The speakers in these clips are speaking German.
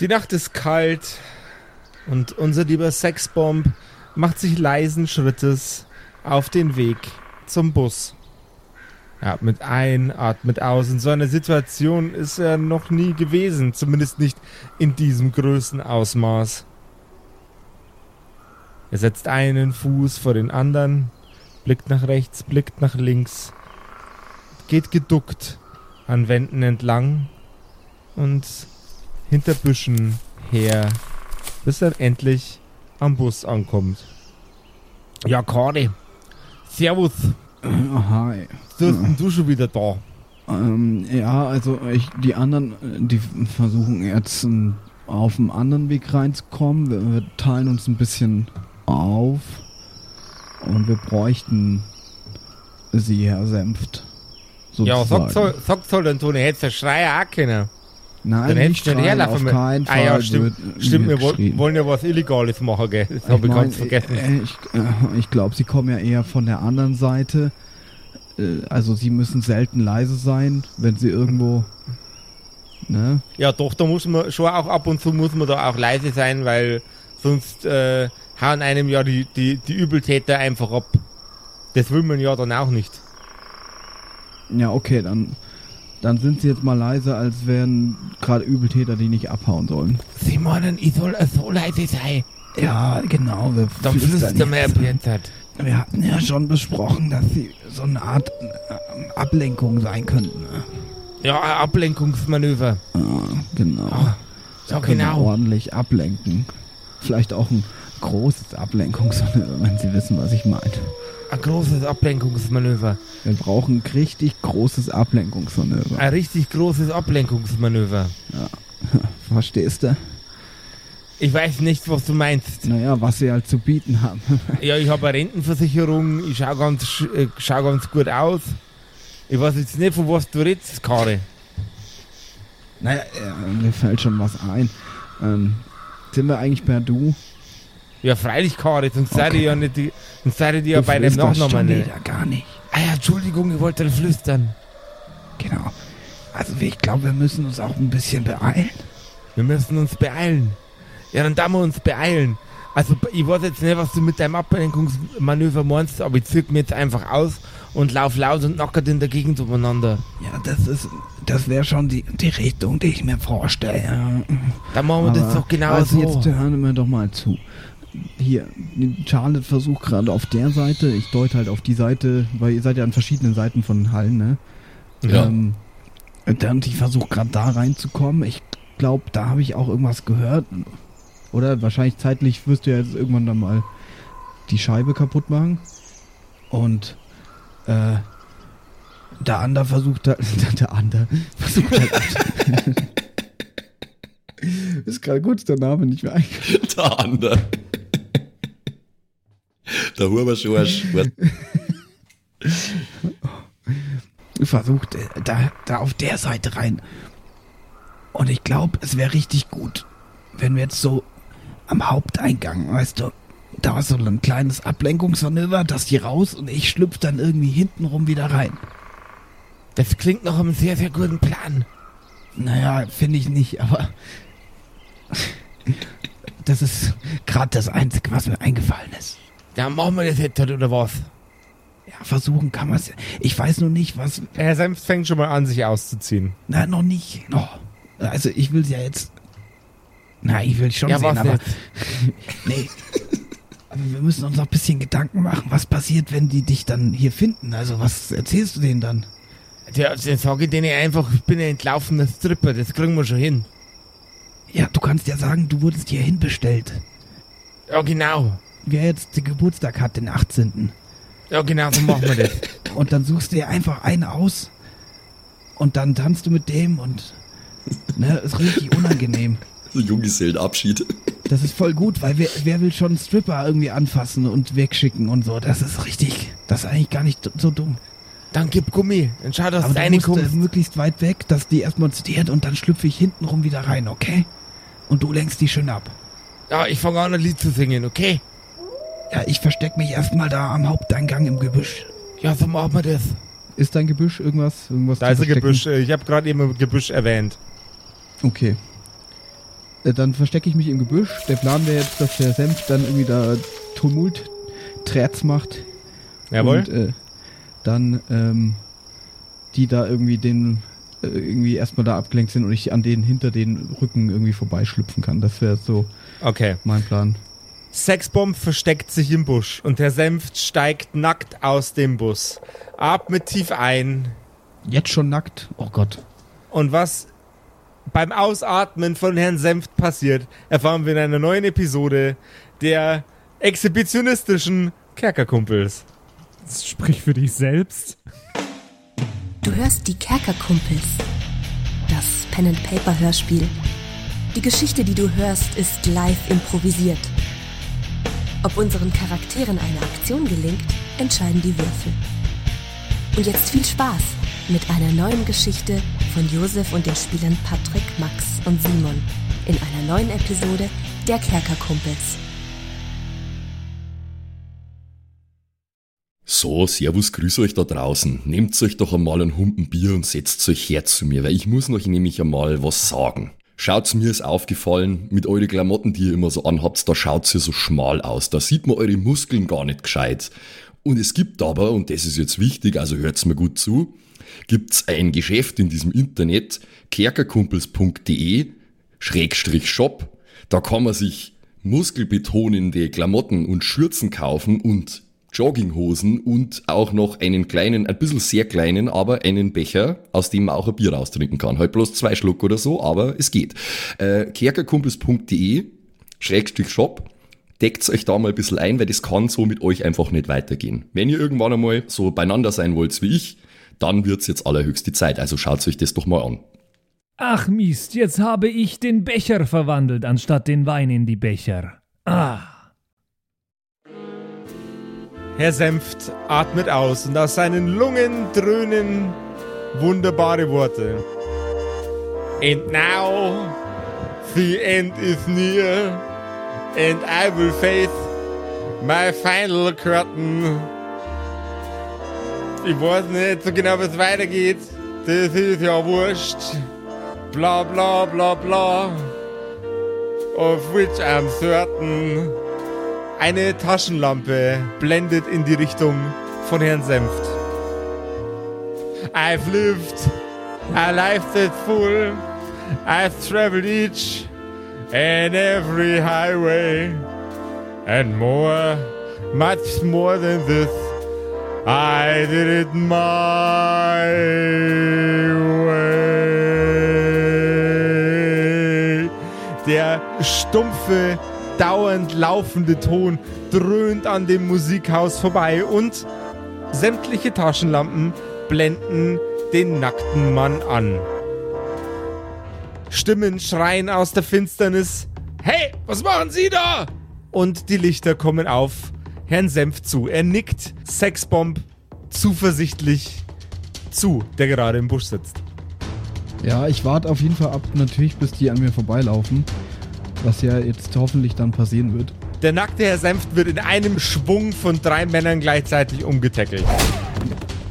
Die Nacht ist kalt und unser lieber Sexbomb macht sich leisen Schrittes auf den Weg zum Bus. Er atmet ein, atmet aus. In so einer Situation ist er noch nie gewesen, zumindest nicht in diesem Größenausmaß. Er setzt einen Fuß vor den anderen, blickt nach rechts, blickt nach links, geht geduckt an Wänden entlang und hinter Büschen her, bis er endlich am Bus ankommt. Ja, Kari. Servus. Hi. Du bist denn du schon wieder da? Ähm, ja, also ich, die anderen, äh, die versuchen jetzt ähm, auf einem anderen Weg reinzukommen. Wir, wir teilen uns ein bisschen auf und wir bräuchten sie, Herr Senft. Ja, sozusagen. sagt soll, sagt soll denn Toni, hättest du Schreier auch können. Nein, Dann hättest du schreien, herlaufen auf keinen Ah Fall. ja, stimmt. Stimmt, wir wollen ja was Illegales machen, gell? Das habe ich mein, ganz vergessen. äh, Ich, äh, ich glaube, sie kommen ja eher von der anderen Seite. Äh, Also sie müssen selten leise sein, wenn sie irgendwo. Ne? Ja, doch, da muss man schon auch ab und zu muss man da auch leise sein, weil sonst äh, hauen einem ja die, die, die Übeltäter einfach ab. Das will man ja dann auch nicht. Ja, okay, dann, dann sind sie jetzt mal leise, als wären gerade Übeltäter, die nicht abhauen sollen. Sie meinen, ich soll so leise sein. Ja, genau. Wir, Dann flüstern jetzt. halt. wir hatten ja schon besprochen, dass sie so eine Art äh, Ablenkung sein könnten. Ne? Ja, ein Ablenkungsmanöver. Ja, genau. Ah, ja, Können wir genau. ordentlich ablenken. Vielleicht auch ein großes Ablenkungsmanöver, wenn Sie wissen, was ich meine. Ein großes Ablenkungsmanöver. Wir brauchen ein richtig großes Ablenkungsmanöver. Ein richtig großes Ablenkungsmanöver. Verstehst du? Ich weiß nicht, was du meinst. Naja, was sie halt zu bieten haben. Ja, ich habe eine Rentenversicherung, ich schau ganz, äh, schau ganz gut aus. Ich weiß jetzt nicht, von was du redest, Kare. naja, äh, mir fällt schon was ein. Ähm, sind wir eigentlich per Du? Ja, freilich, Kare, sonst seid ihr Okay. ja nicht, die- sonst seid ihr die ja bei dem Nachnamen nicht. wieder gar nicht. Ah ja, Entschuldigung, ich wollte flüstern. Genau. Also ich glaube, wir müssen uns auch ein bisschen beeilen. Wir müssen uns beeilen. Ja, dann da wir uns beeilen. Also, ich weiß jetzt nicht, was du mit deinem Ablenkungsmanöver meinst, aber ich zirk mir jetzt einfach aus und lauf laut und nackert in der Gegend umeinander. Ja, das ist, das wäre schon die, die Richtung, die ich mir vorstelle. Ja. Dann machen wir das Aber- doch genau also so. jetzt hören wir doch mal zu. Hier, Charlotte versucht gerade auf der Seite, ich deute halt auf die Seite, weil ihr seid ja an verschiedenen Seiten von Hallen, ne? Ja. Ähm, und ich versuche gerade da reinzukommen. Ich glaube, da habe ich auch irgendwas gehört. Oder wahrscheinlich zeitlich wirst du ja jetzt irgendwann dann mal die Scheibe kaputt machen. Und äh, der Ander versucht halt, der Ander versucht halt. ist gerade kurz der Name nicht mehr eingefallen. Der andere. Der Huberschorsch. versucht, äh, da, da auf der Seite rein. Und ich glaube, es wäre richtig gut, wenn wir jetzt so am Haupteingang, weißt du, da ist so ein kleines Ablenkungsmanöver, dass die raus und ich schlüpfe dann irgendwie hintenrum wieder rein. Das klingt nach einem sehr, sehr guten Plan. Naja, finde ich nicht, aber das ist gerade das Einzige, was mir eingefallen ist. Dann machen wir das jetzt halt, oder was? Ja, versuchen kann man es. Ich weiß nur nicht, was. Herr Senft fängt schon mal an, sich auszuziehen. Na, noch nicht. Noch. Also, ich will ja jetzt. Na, ich will schon Ja, sehen, was aber. Nee. Aber wir müssen uns noch ein bisschen Gedanken machen, was passiert, wenn die dich dann hier finden. Also, was erzählst du denen dann? Ja, dann sage ich denen einfach, ich bin ein entlaufener Stripper, das kriegen wir schon hin. Ja, du kannst ja sagen, du wurdest hierhin bestellt. Ja, genau. Wer jetzt den Geburtstag hat, den 18. Ja, genau, so machen wir das. Und dann suchst du dir einfach einen aus. Und dann tanzt du mit dem und. Ne, ist richtig unangenehm. Junggesellenabschied. Das ist voll gut, weil wer, wer will schon einen Stripper irgendwie anfassen und wegschicken und so. Das ist richtig. Das ist eigentlich gar nicht so dumm. Dann gib Gummi, dann schau, dass Aber du du eine musst äh, möglichst weit weg, dass die erstmal zitiert und dann schlüpfe ich hintenrum wieder rein, okay? Und du lenkst die schön ab. Ja, ich fange an, ein Lied zu singen, okay? Ja, ich versteck mich erstmal da am Haupteingang im Gebüsch. Ja, so machen wir das. Ist dein Gebüsch irgendwas? irgendwas Da ist ein? Gebüsch, äh, ich habe gerade eben ein Gebüsch erwähnt. Okay. Äh, dann verstecke ich mich im Gebüsch. Der Plan wäre jetzt, dass der Senf dann irgendwie da Tumult, Träts macht. Jawohl. Und äh, dann ähm, die da irgendwie den äh, irgendwie erstmal da abgelenkt sind und ich an denen hinter den Rücken irgendwie vorbeischlüpfen kann. Das wäre so okay. mein Plan. Sexbomb versteckt sich im Busch und Herr Senft steigt nackt aus dem Bus. Atmet tief ein. Jetzt schon nackt? Oh Gott. Und was beim Ausatmen von Herrn Senft passiert, erfahren wir in einer neuen Episode der exhibitionistischen Kerkerkumpels. Sprich für dich selbst. Du hörst die Kerkerkumpels. Das Pen and Paper Hörspiel. Die Geschichte, die du hörst, ist live improvisiert. Ob unseren Charakteren eine Aktion gelingt, entscheiden die Würfel. Und jetzt viel Spaß mit einer neuen Geschichte von Josef und den Spielern Patrick, Max und Simon in einer neuen Episode der Kerkerkumpels. So, servus, grüß euch da draußen. Nehmt euch doch einmal ein Humpen Bier und setzt euch her zu mir, weil ich muss euch nämlich einmal was sagen. Schaut's mir ist aufgefallen, mit euren Klamotten, die ihr immer so anhabt, da schaut's ihr so schmal aus. Da sieht man eure Muskeln gar nicht gescheit. Und es gibt aber, und das ist jetzt wichtig, also hört's mir gut zu, gibt's ein Geschäft in diesem Internet, kerkerkumpels.de, Schrägstrich Shop. Da kann man sich muskelbetonende Klamotten und Schürzen kaufen und Jogginghosen und auch noch einen kleinen, ein bisschen sehr kleinen, aber einen Becher, aus dem man auch ein Bier raustrinken kann. Halt bloß zwei Schluck oder so, aber es geht. Äh, kerkerkumpels.de, Schrägstrich Shop, deckt euch da mal ein bisschen ein, weil das kann so mit euch einfach nicht weitergehen. Wenn ihr irgendwann einmal so beieinander sein wollt wie ich, dann wird's jetzt allerhöchste Zeit. Also schaut euch das doch mal an. Ach Mist, jetzt habe ich den Becher verwandelt, anstatt den Wein in die Becher. Ah. Herr Senft atmet aus und aus seinen Lungen dröhnen wunderbare Worte. And now the end is near and I will face my final curtain. Ich weiß nicht so genau, wie es weitergeht. Das ist ja wurscht. Bla bla bla bla. Of which I'm certain. Eine Taschenlampe blendet in die Richtung von Herrn Senft. I've lived a life that's full. I've traveled each and every highway and more, much more than this. I did it my way. Der stumpfe, dauernd laufende Ton dröhnt an dem Musikhaus vorbei und sämtliche Taschenlampen blenden den nackten Mann an. Stimmen schreien aus der Finsternis. Hey, was machen Sie da? Und die Lichter kommen auf Herrn Senf zu. Er nickt Sexbomb zuversichtlich zu, der gerade im Busch sitzt. Ja, ich warte auf jeden Fall ab, natürlich, bis die an mir vorbeilaufen. Was ja jetzt hoffentlich dann passieren wird. Der nackte Herr Senft wird in einem Schwung von drei Männern gleichzeitig umgetackelt.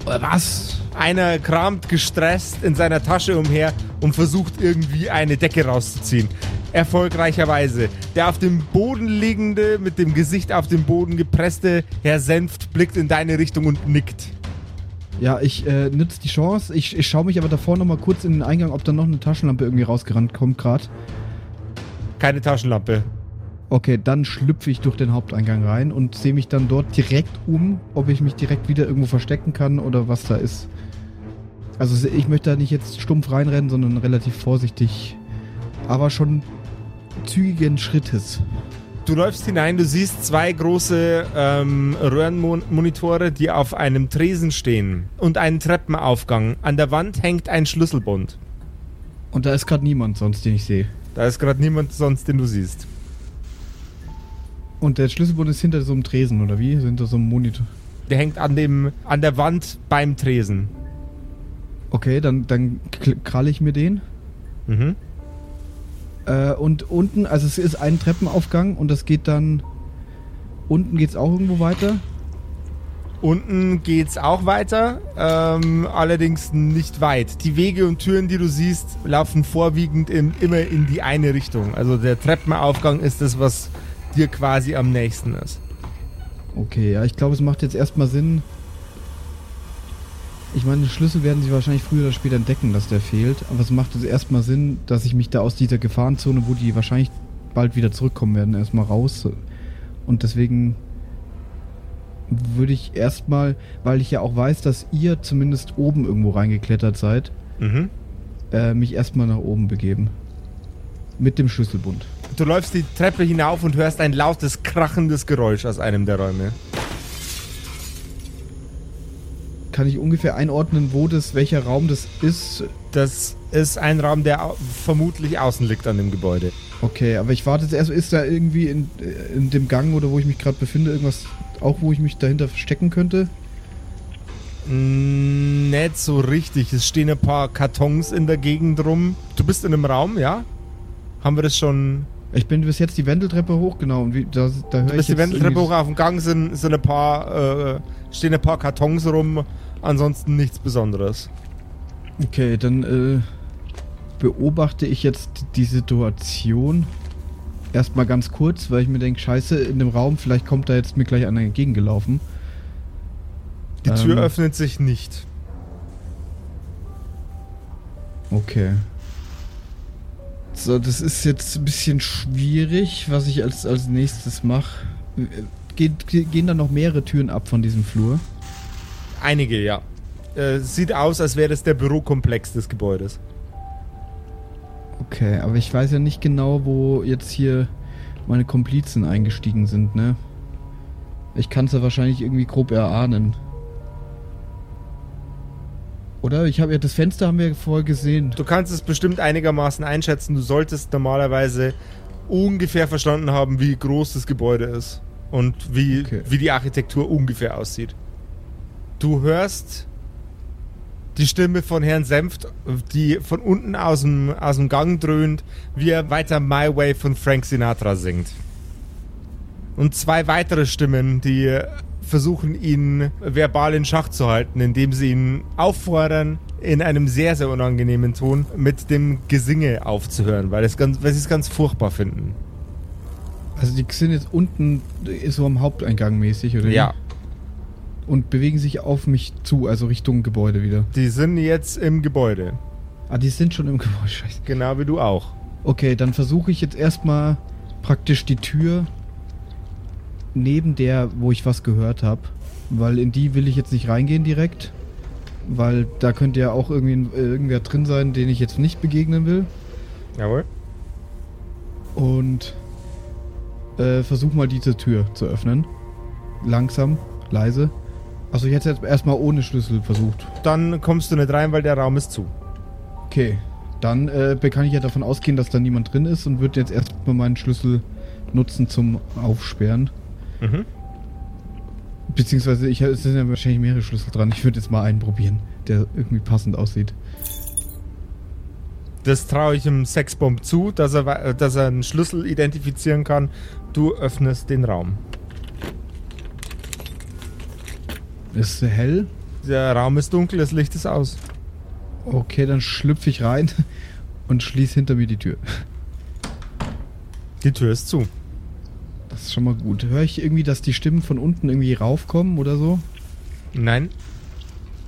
Was? Einer kramt gestresst in seiner Tasche umher und versucht irgendwie eine Decke rauszuziehen. Erfolgreicherweise. Der auf dem Boden liegende, mit dem Gesicht auf den Boden gepresste Herr Senft blickt in deine Richtung und nickt. Ja, ich äh, nütze die Chance. Ich, ich schaue mich aber davor nochmal kurz in den Eingang, ob da noch eine Taschenlampe irgendwie rausgerannt kommt gerade. Keine Taschenlampe. Okay, dann schlüpfe ich durch den Haupteingang rein und sehe mich dann dort direkt um, ob ich mich direkt wieder irgendwo verstecken kann oder was da ist. Also ich möchte da nicht jetzt stumpf reinrennen, sondern relativ vorsichtig, aber schon zügigen Schrittes. Du läufst hinein, du siehst zwei große ähm, Röhrenmonitore, die auf einem Tresen stehen und einen Treppenaufgang. An der Wand hängt ein Schlüsselbund. Und da ist gerade niemand sonst, den ich sehe. Da ist gerade niemand sonst, den du siehst. Und der Schlüsselbund ist hinter so einem Tresen, oder wie? Hinter so einem Monitor. Der hängt an, dem, an der Wand beim Tresen. Okay, dann, dann kralle ich mir den. Mhm. Äh, und unten, also es ist ein Treppenaufgang und das geht dann. Unten geht es auch irgendwo weiter. Unten geht's auch weiter, ähm, allerdings nicht weit. Die Wege und Türen, die du siehst, laufen vorwiegend in, immer in die eine Richtung. Also der Treppenaufgang ist das, was dir quasi am nächsten ist. Okay, ja, ich glaube, es macht jetzt erstmal Sinn. Ich meine, Schlüssel werden sie wahrscheinlich früher oder später entdecken, dass der fehlt. Aber es macht jetzt erstmal Sinn, dass ich mich da aus dieser Gefahrenzone, wo die wahrscheinlich bald wieder zurückkommen werden, erstmal raus. Und deswegen würde ich erstmal, weil ich ja auch weiß, dass ihr zumindest oben irgendwo reingeklettert seid, Mhm. äh, mich erstmal nach oben begeben. Mit dem Schlüsselbund. Du läufst die Treppe hinauf und hörst ein lautes, krachendes Geräusch aus einem der Räume. Kann ich ungefähr einordnen, wo das, welcher Raum das ist? Das ist ein Raum, der vermutlich außen liegt an dem Gebäude. Okay, aber ich warte jetzt erst, ist da irgendwie in, in dem Gang oder wo ich mich gerade befinde, irgendwas, auch wo ich mich dahinter verstecken könnte? Mm, Nicht so richtig. Es stehen ein paar Kartons in der Gegend rum. Du bist in einem Raum, ja? Haben wir das schon? Ich bin bis jetzt die Wendeltreppe hoch, genau, und wie, da, da höre ich bist die Wendeltreppe hoch auf dem Gang, sind, sind ein paar, äh, stehen ein paar Kartons rum. Ansonsten nichts Besonderes. Okay, dann äh, beobachte ich jetzt die Situation erstmal ganz kurz, weil ich mir denke, scheiße, in dem Raum, vielleicht kommt da jetzt mir gleich einer entgegengelaufen. Die Tür Ähm. öffnet sich nicht. Okay. So, das ist jetzt ein bisschen schwierig, was ich als, als nächstes mache. Ge- gehen da noch mehrere Türen ab von diesem Flur? Einige, ja. Äh, sieht aus, als wäre das der Bürokomplex des Gebäudes. Okay, aber ich weiß ja nicht genau, wo jetzt hier meine Komplizen eingestiegen sind, ne? Ich kann es ja wahrscheinlich irgendwie grob erahnen. Oder? Ich habe ja das Fenster haben wir vorher gesehen. Du kannst es bestimmt einigermaßen einschätzen. Du solltest normalerweise ungefähr verstanden haben, wie groß das Gebäude ist und wie, Okay. wie die Architektur ungefähr aussieht. Du hörst die Stimme von Herrn Senft, die von unten aus dem, aus dem Gang dröhnt, wie er weiter My Way von Frank Sinatra singt. Und zwei weitere Stimmen, die versuchen, ihn verbal in Schach zu halten, indem sie ihn auffordern, in einem sehr, sehr unangenehmen Ton mit dem Gesinge aufzuhören, weil, es ganz, weil sie es ganz furchtbar finden. Also die sind jetzt unten so am Haupteingang mäßig, oder? wie? Und bewegen sich auf mich zu, also Richtung Gebäude wieder. die sind jetzt im Gebäude. Ah, die sind schon im Gebäude, scheiße. Genau wie du auch. Okay, dann versuche ich jetzt erstmal praktisch die Tür neben der, wo ich was gehört habe. Weil in die will ich jetzt nicht reingehen direkt. Weil da könnte ja auch irgendwie äh, irgendwer drin sein, den ich jetzt nicht begegnen will. Jawohl. Und äh, versuch mal diese Tür zu öffnen. Langsam, leise. Also ich hätte jetzt erstmal ohne Schlüssel versucht. Dann kommst du nicht rein, weil der Raum ist zu. Okay, dann äh, kann ich ja davon ausgehen, dass da niemand drin ist und würde jetzt erstmal meinen Schlüssel nutzen zum Aufsperren. Mhm. Beziehungsweise ich, es sind ja wahrscheinlich mehrere Schlüssel dran. Ich würde jetzt mal einen probieren, der irgendwie passend aussieht. Das traue ich dem Sexbomb zu, dass er, dass er einen Schlüssel identifizieren kann. Du öffnest den Raum. Ist hell. Der Raum ist dunkel, das Licht ist aus. Okay, dann schlüpfe ich rein und schließe hinter mir die Tür. Die Tür ist zu. Das ist schon mal gut. Höre ich irgendwie, dass die Stimmen von unten irgendwie raufkommen oder so? Nein,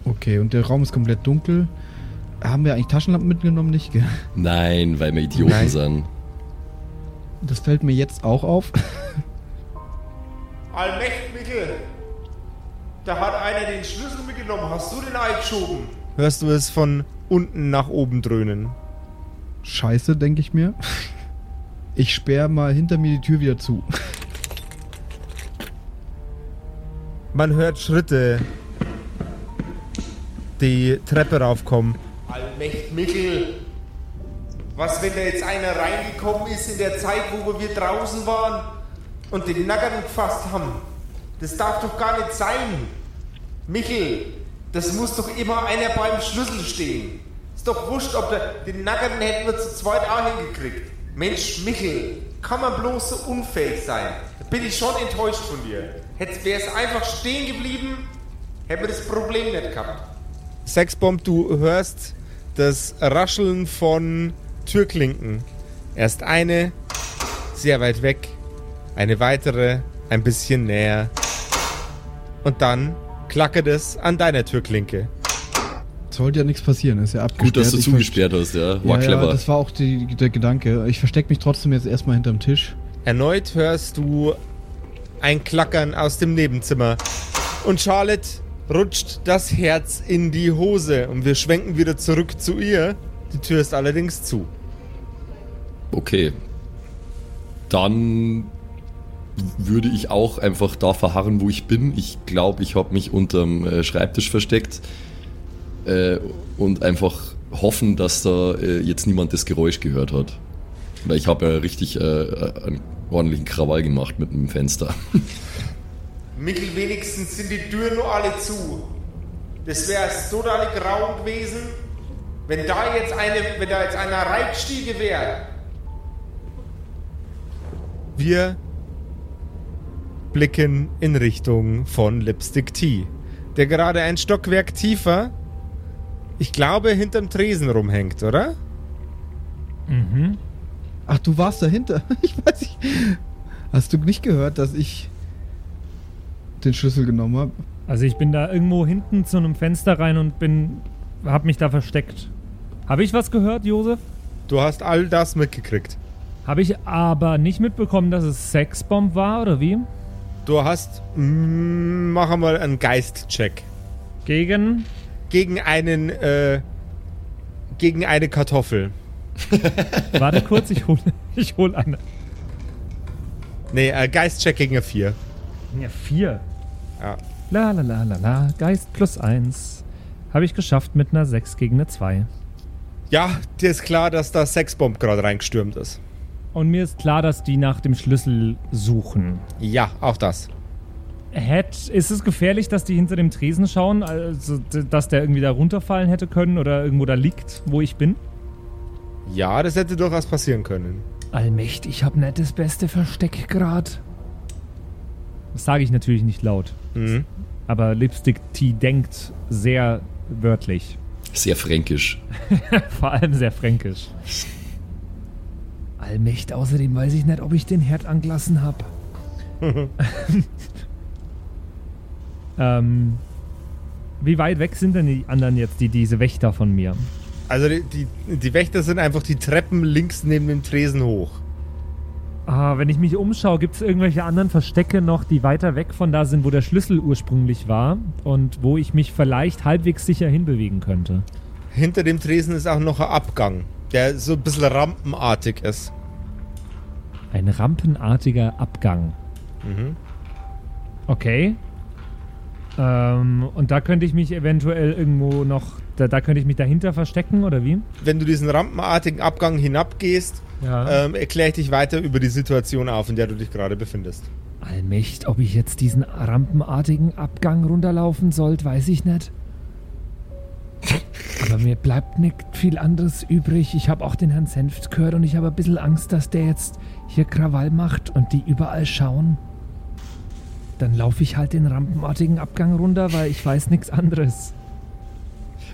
Okay, und der Raum ist komplett dunkel. Haben wir eigentlich Taschenlampen mitgenommen? Nicht, gell? Nein, weil wir Idioten Nein. sind. Das fällt mir jetzt auch auf. Allmächt, Mikkel! Da hat einer den Schlüssel mitgenommen. Hast du den eingeschoben? Hörst du es von unten nach oben dröhnen? Scheiße, denke ich mir. Ich sperre mal hinter mir die Tür wieder zu. Man hört Schritte die Treppe raufkommen. Allmächt, Mikkel! Was, wenn da jetzt einer reingekommen ist in der Zeit, wo wir draußen waren und den Nackern gefasst haben? Das darf doch gar nicht sein! Michel, das muss doch immer einer beim Schlüssel stehen. Ist doch wurscht, ob der, den Nackern hätten wir zu zweit auch hingekriegt. Mensch, Michel, kann man bloß so unfähig sein? Da bin ich schon enttäuscht von dir. Wäre es einfach stehen geblieben hätten wir das Problem nicht gehabt. Sexbomb, du hörst das Rascheln von Türklinken. Erst eine, sehr weit weg, eine weitere, ein bisschen näher. Und dann klackert es an deiner Türklinke. Sollte ja nichts passieren, ist ja abgesperrt. Gut, dass du Ich zugesperrt hast, ja. War ja, clever. Ja, das war auch die, der Gedanke. Ich verstecke mich trotzdem jetzt erstmal hinterm Tisch. Erneut hörst du ein Klackern aus dem Nebenzimmer. Und Charlotte rutscht das Herz in die Hose. Und wir schwenken wieder zurück zu ihr. Die Tür ist allerdings zu. Okay. Dann würde ich auch einfach da verharren, wo ich bin. Ich glaube, ich habe mich unterm äh, Schreibtisch versteckt äh, und einfach hoffen, dass da äh, jetzt niemand das Geräusch gehört hat. Weil ich habe ja richtig äh, einen ordentlichen Krawall gemacht mit dem Fenster. Mikkel, wenigstens sind die Türen nur alle zu. Das wäre total grau gewesen, wenn da jetzt eine, wenn da jetzt einer Reitstiege wäre. Wir blicken in Richtung von Lipstick Tea, der gerade ein Stockwerk tiefer, ich glaube, hinterm Tresen rumhängt, oder? Mhm. Ach, du warst dahinter. Ich weiß nicht. Hast du nicht gehört, dass ich den Schlüssel genommen habe? Also ich bin da irgendwo hinten zu einem Fenster rein und bin, hab mich da versteckt. Habe ich was gehört, Josef? Du hast all das mitgekriegt. Habe ich aber nicht mitbekommen, dass es Sexbomb war oder wie? Du hast. Mm, machen wir einen Geistcheck. Gegen Gegen einen. Äh, gegen eine Kartoffel. Warte kurz, ich hol, ich hol eine. Nee, äh, Geistcheck gegen eine 4. Ja, vier. Ja. La la la la la. Geist plus eins. Habe ich geschafft mit einer 6 gegen eine 2. Ja, dir ist klar, dass da Sexbomb gerade reingestürmt ist. Und mir ist klar, dass die nach dem Schlüssel suchen. Ja, auch das. Hätt, ist es gefährlich, dass die hinter dem Tresen schauen? Also, dass der irgendwie da runterfallen hätte können oder irgendwo da liegt, wo ich bin? Ja, das hätte durchaus passieren können. Allmächtig, ich hab nicht das beste Versteck grad. Das sage ich natürlich nicht laut. Mhm. Aber Lipstick T denkt sehr wörtlich. Sehr fränkisch. Vor allem sehr fränkisch. Allmächt, außerdem weiß ich nicht, ob ich den Herd angelassen hab. ähm, wie weit weg sind denn die anderen jetzt, die diese Wächter von mir? Also die, die, die Wächter sind einfach die Treppen links neben dem Tresen hoch. Ah, wenn ich mich umschaue, gibt es irgendwelche anderen Verstecke noch, die weiter weg von da sind, wo der Schlüssel ursprünglich war und wo ich mich vielleicht halbwegs sicher hinbewegen könnte. Hinter dem Tresen ist auch noch ein Abgang, der so ein bisschen rampenartig ist. Ein rampenartiger Abgang. Mhm. Okay. Ähm, und da könnte ich mich eventuell irgendwo noch, da, da könnte ich mich dahinter verstecken oder wie? Wenn du diesen rampenartigen Abgang hinabgehst, Ja. ähm, erkläre ich dich weiter über die Situation auf, in der du dich gerade befindest. Allmächt, ob ich jetzt diesen rampenartigen Abgang runterlaufen sollte, weiß ich nicht. Aber mir bleibt nicht viel anderes übrig. Ich habe auch den Herrn Senft gehört und ich habe ein bisschen Angst, dass der jetzt hier Krawall macht und die überall schauen. Dann laufe ich halt den rampenartigen Abgang runter, weil ich weiß nichts anderes.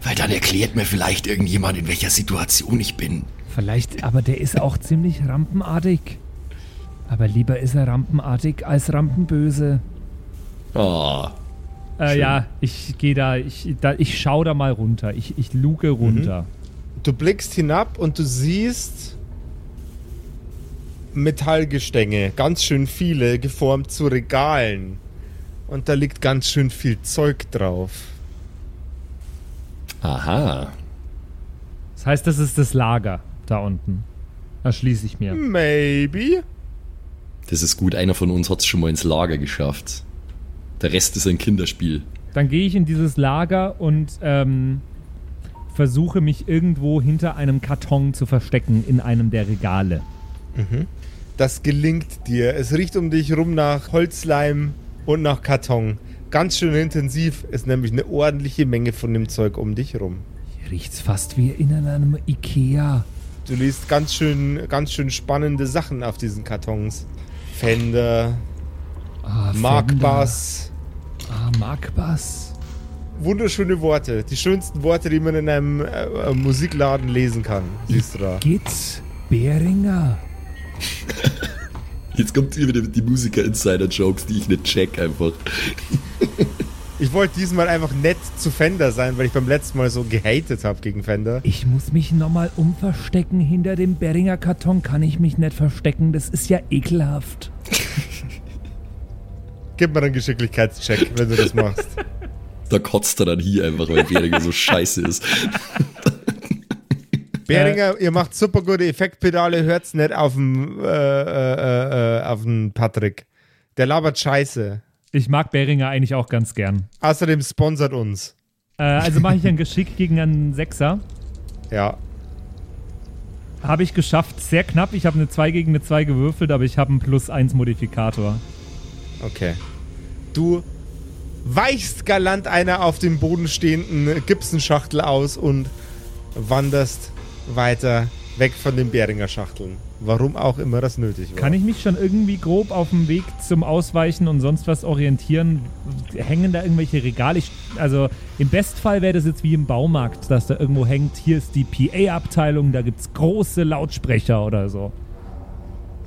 Weil dann erklärt mir vielleicht irgendjemand, in welcher Situation ich bin. Vielleicht, aber der ist auch ziemlich rampenartig. Aber lieber ist er rampenartig als rampenböse. Ah, Äh, ja, ich gehe da, ich, da, ich schau da mal runter. Ich, ich luge runter. Du blickst hinab und du siehst Metallgestänge, ganz schön viele, geformt zu Regalen. Und da liegt ganz schön viel Zeug drauf. aha. Das heißt, das ist das Lager da unten. Erschließe ich mir. Maybe. Das ist gut, einer von uns hat es schon mal ins Lager geschafft. Der Rest ist ein Kinderspiel. Dann gehe ich in dieses Lager und ähm, versuche mich irgendwo hinter einem Karton zu verstecken in einem der Regale. Das gelingt dir. Es riecht um dich rum nach Holzleim und nach Karton. Ganz schön intensiv ist nämlich eine ordentliche Menge von dem Zeug um dich rum. Hier riecht's fast wie in einem Ikea. Du liest ganz schön, ganz schön spannende Sachen auf diesen Kartons. Fender, Ah, Markbass, Fender. Ah, Markbass. wunderschöne Worte. Die schönsten Worte, die man in einem äh, Musikladen lesen kann. Siehst du da. Geht's Beringer? Jetzt kommt wieder die Musiker-Insider-Jokes, die ich nicht check einfach. Ich wollte diesmal einfach nett zu Fender sein, weil ich beim letzten Mal so gehatet habe gegen Fender. Ich muss mich nochmal umverstecken. Hinter dem Beringer Karton kann ich mich nicht verstecken. Das ist ja ekelhaft. Gib mir einen Geschicklichkeitscheck, wenn du das machst. Da kotzt er dann hier einfach, weil Beringer so scheiße ist. Beringer, ihr macht super gute Effektpedale, hört's nicht auf den, äh, äh, äh, auf den Patrick. Der labert Scheiße. Ich mag Beringer eigentlich auch ganz gern. Außerdem sponsert uns. Äh, also mache ich ein Geschick gegen einen Sechser. Ja. Habe ich geschafft. Sehr knapp. Ich habe eine 2 gegen eine 2 gewürfelt, aber ich habe einen Plus 1 Modifikator. Okay. Du weichst galant einer auf dem Boden stehenden Gibson-Schachtel aus und wanderst weiter weg von den Beringer Schachteln. Warum auch immer das nötig war. Kann ich mich schon irgendwie grob auf dem Weg zum Ausweichen und sonst was orientieren? Hängen da irgendwelche Regale? Ich, also im Bestfall wäre das jetzt wie im Baumarkt, dass da irgendwo hängt, hier ist die PA-Abteilung, da gibt es große Lautsprecher oder so.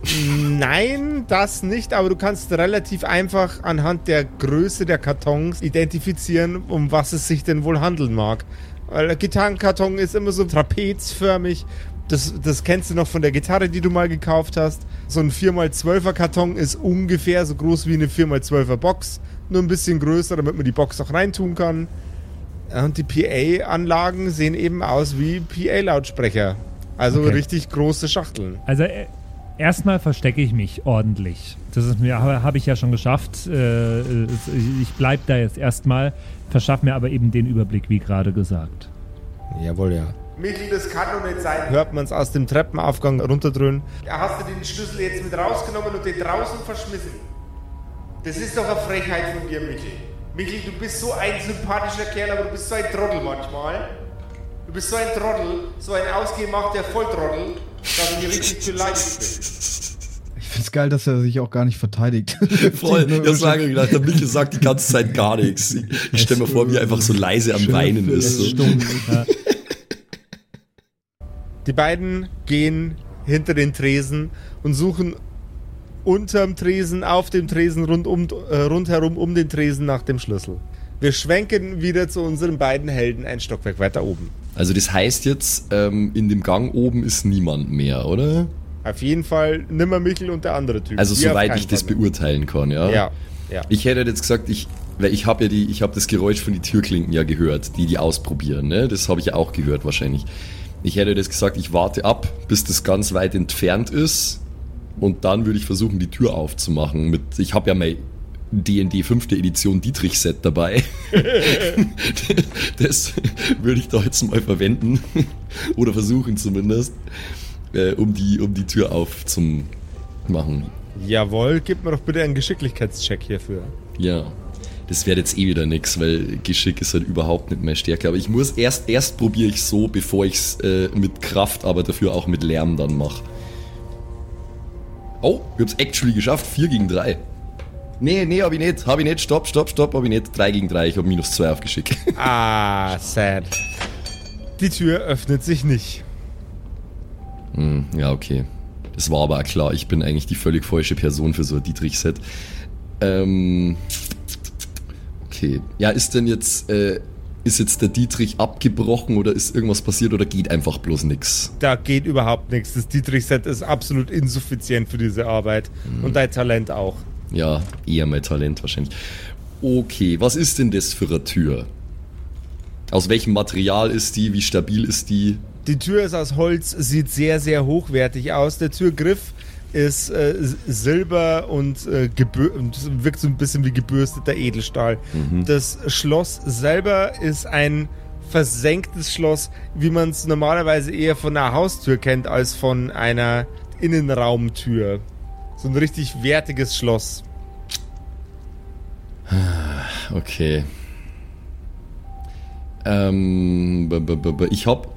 Nein, das nicht, aber du kannst relativ einfach anhand der Größe der Kartons identifizieren, um was es sich denn wohl handeln mag. Weil der Gitarrenkarton ist immer so trapezförmig. Das, das kennst du noch von der Gitarre, die du mal gekauft hast. So ein 4x12er Karton ist ungefähr so groß wie eine 4x12er Box. Nur ein bisschen größer, damit man die Box auch reintun kann. Und die PA-Anlagen sehen eben aus wie PA-Lautsprecher. Also Okay. richtig große Schachteln. Also äh, erstmal verstecke ich mich ordentlich. Das ist mir habe hab ich ja schon geschafft. Äh, ich bleib da jetzt erstmal, verschaff mir aber eben den Überblick, wie gerade gesagt. Jawohl, ja. Michel, das kann doch nicht sein. Hört man es aus dem Treppenaufgang runterdröhnen. Hast du den Schlüssel jetzt mit rausgenommen und den draußen verschmissen? Das ist doch eine Frechheit von dir, Michel. Michel, du bist so ein sympathischer Kerl, aber du bist so ein Trottel manchmal. Du bist so ein Trottel, so ein ausgemachter Volltrottel, ich richtig beleidigt bin. Ich find's geil, dass er sich auch gar nicht verteidigt. Voll, ich hab's lange gedacht, der Michael sagt die ganze Zeit gar nichts. Ich, ich stelle mir vor, wie er einfach so leise am Weinen ist. So. Stumm. Die beiden gehen hinter den Tresen und suchen unterm Tresen, auf dem Tresen, rund um, äh, rundherum um den Tresen nach dem Schlüssel. Wir schwenken wieder zu unseren beiden Helden ein Stockwerk weiter oben. Also das heißt jetzt, ähm, in dem Gang oben ist niemand mehr, oder? Auf jeden Fall nimmer Michel und der andere Typ. Also Die soweit ich das Fall beurteilen kann, ja? Ja, ja. Ich hätte jetzt gesagt, ich, weil ich habe ja die, ich habe das Geräusch von den Türklinken ja gehört, die die ausprobieren, ne? Das habe ich ja auch gehört wahrscheinlich. Ich hätte jetzt gesagt, ich warte ab, bis das ganz weit entfernt ist und dann würde ich versuchen, die Tür aufzumachen. Mit, ich habe ja mein D&D 5. Edition Dietrich Set dabei. das würde ich da jetzt mal verwenden oder versuchen zumindest, äh, um die um die Tür aufzumachen. Jawohl, gib mir doch bitte einen Geschicklichkeitscheck hierfür. Ja, das wäre jetzt eh wieder nix, weil Geschick ist halt überhaupt nicht mehr Stärke. Aber ich muss erst, erst probiere ich so, bevor ich es äh, mit Kraft, aber dafür auch mit Lärm dann mache. Oh, ich hab's actually geschafft. 4 gegen 3. Nee, nee, hab ich nicht. Hab ich nicht. Stopp, stopp, stopp, hab ich nicht. 3 gegen 3. Ich hab minus 2 auf Geschick. Ah, sad. Die Tür öffnet sich nicht. Hm, ja, okay. Das war aber auch klar. Ich bin eigentlich die völlig falsche Person für so ein Dietrich-Set. Ähm. Okay. Ja, ist denn jetzt, äh, ist jetzt der Dietrich abgebrochen oder ist irgendwas passiert oder geht einfach bloß nix? Da geht überhaupt nichts. Das Dietrich-Set ist absolut insuffizient für diese Arbeit. Und dein Talent auch. Ja, eher mein Talent wahrscheinlich. Okay, was ist denn das für eine Tür? Aus welchem Material ist die? Wie stabil ist die? Die Tür ist aus Holz, sieht sehr, sehr hochwertig aus. Der Türgriff ist äh, silber und, äh, und wirkt so ein bisschen wie gebürsteter Edelstahl. Das Schloss selber ist ein versenktes Schloss, wie man es normalerweise eher von einer Haustür kennt als von einer Innenraumtür. So ein richtig wertiges Schloss. Okay. Ähm, ich hab,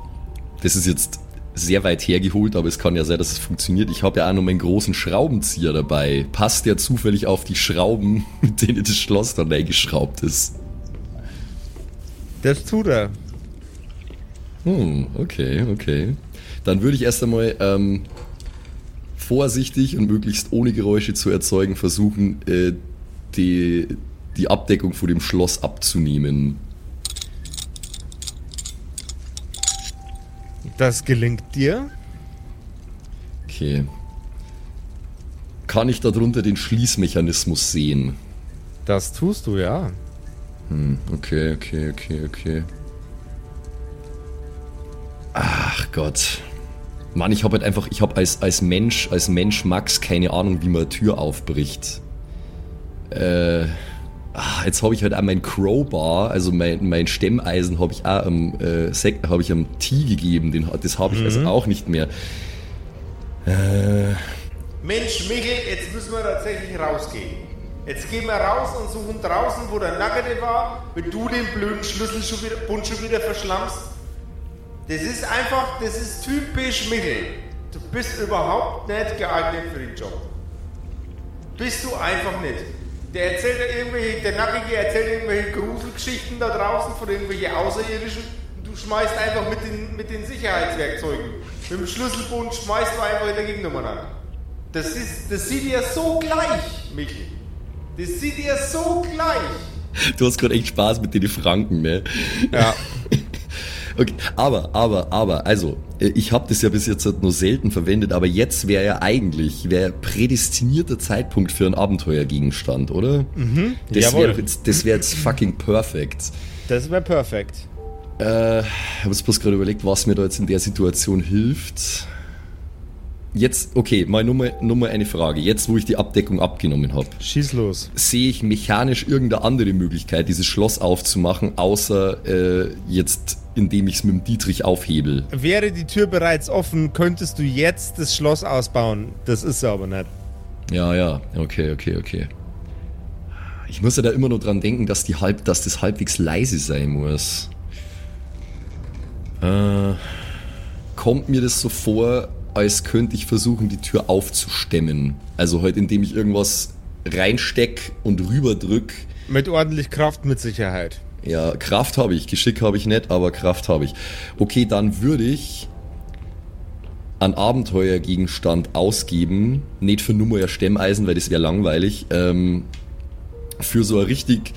das ist jetzt sehr weit hergeholt, aber es kann ja sein, dass es funktioniert. Ich habe ja auch noch meinen großen Schraubenzieher dabei. Passt der zufällig auf die Schrauben, mit denen das Schloss dann eingeschraubt ist? Das tut er. Hm, okay, okay. Dann würde ich erst einmal ähm, vorsichtig und möglichst ohne Geräusche zu erzeugen versuchen, äh, die, die Abdeckung vor dem Schloss abzunehmen. Das gelingt dir. Okay. Kann ich darunter den Schließmechanismus sehen? Das tust du, ja. Hm, okay, okay, okay, okay. Ach Gott. Mann, ich habe halt einfach, ich habe als, als Mensch, als Mensch Max keine Ahnung, wie man eine Tür aufbricht. Äh, ah, jetzt habe ich halt auch mein Crowbar, also mein, mein Stemmeisen habe ich auch am, äh, Sek- habe ich am T gegeben, den, das habe ich also auch nicht mehr. Äh, Mensch, Michel, jetzt müssen wir tatsächlich rausgehen. Jetzt gehen wir raus und suchen draußen, wo der Nackerte war, wenn du den blöden Schlüssel schon wieder, Bund schon wieder verschlammst. Das ist einfach, das ist typisch Michel. Du bist überhaupt nicht geeignet für den Job. Bist du einfach nicht. Der erzählt irgendwelche, der Nackige erzählt irgendwelche Gruselgeschichten da draußen von irgendwelchen Außerirdischen und du schmeißt einfach mit den, mit den Sicherheitswerkzeugen. Mit dem Schlüsselbund schmeißt du einfach in der Gegennummern an. Das, ist, das sieht dir so gleich, Michel. Das sieht dir so gleich. du hast gerade echt Spaß mit den Franken, ne? Ja. Okay, aber, aber, aber, also, äh, ich habe das ja bis jetzt halt nur selten verwendet, aber jetzt wäre ja eigentlich, wäre prädestinierter Zeitpunkt für einen Abenteuergegenstand, oder? Mhm, das wäre jetzt, das wär jetzt fucking perfekt. Das wäre perfekt. Äh, ich habe bloß gerade überlegt, was mir da jetzt in der Situation hilft. Jetzt, okay, mal nur mal, nur mal eine Frage. Jetzt, wo ich die Abdeckung abgenommen habe, Schieß los. sehe ich mechanisch irgendeine andere Möglichkeit, dieses Schloss aufzumachen, außer äh, jetzt, indem ich es mit dem Dietrich aufhebel. Wäre die Tür bereits offen, könntest du jetzt das Schloss ausbauen. Das ist aber nicht. Ja, ja, okay, okay, okay. Ich muss ja da immer nur dran denken, dass, die halb, dass das halbwegs leise sein muss. Äh, kommt mir das so vor, als könnte ich versuchen, die Tür aufzustemmen. Also halt, indem ich irgendwas reinsteck und rüberdrück. Mit ordentlich Kraft mit Sicherheit. Ja, Kraft habe ich, Geschick habe ich nicht, aber Kraft habe ich. Okay, dann würde ich einen Abenteuergegenstand ausgeben, nicht für Nummer Stemmeisen, weil das wäre langweilig, ähm, für so ein richtig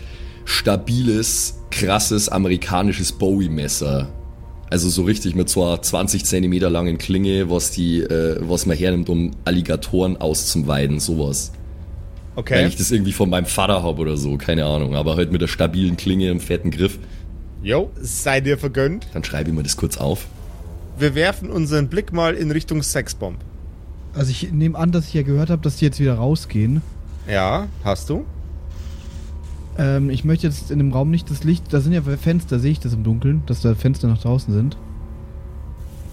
stabiles, krasses amerikanisches Bowie-Messer. Also so richtig mit so einer 20 Zentimeter langen Klinge, was die, äh, was man hernimmt, um Alligatoren auszuweiden, sowas. Weil Okay. ich das irgendwie von meinem Vater habe oder so, keine Ahnung. Aber halt mit der stabilen Klinge im fetten Griff. Jo, sei dir vergönnt. Dann schreibe ich mir das kurz auf. Wir werfen unseren Blick mal in Richtung Sexbomb. Also ich nehme an, dass ich ja gehört habe, dass die jetzt wieder rausgehen. Ja, hast du? Ähm, ich möchte jetzt in dem Raum nicht das Licht. Da sind ja Fenster, sehe ich das im Dunkeln, dass da Fenster nach draußen sind.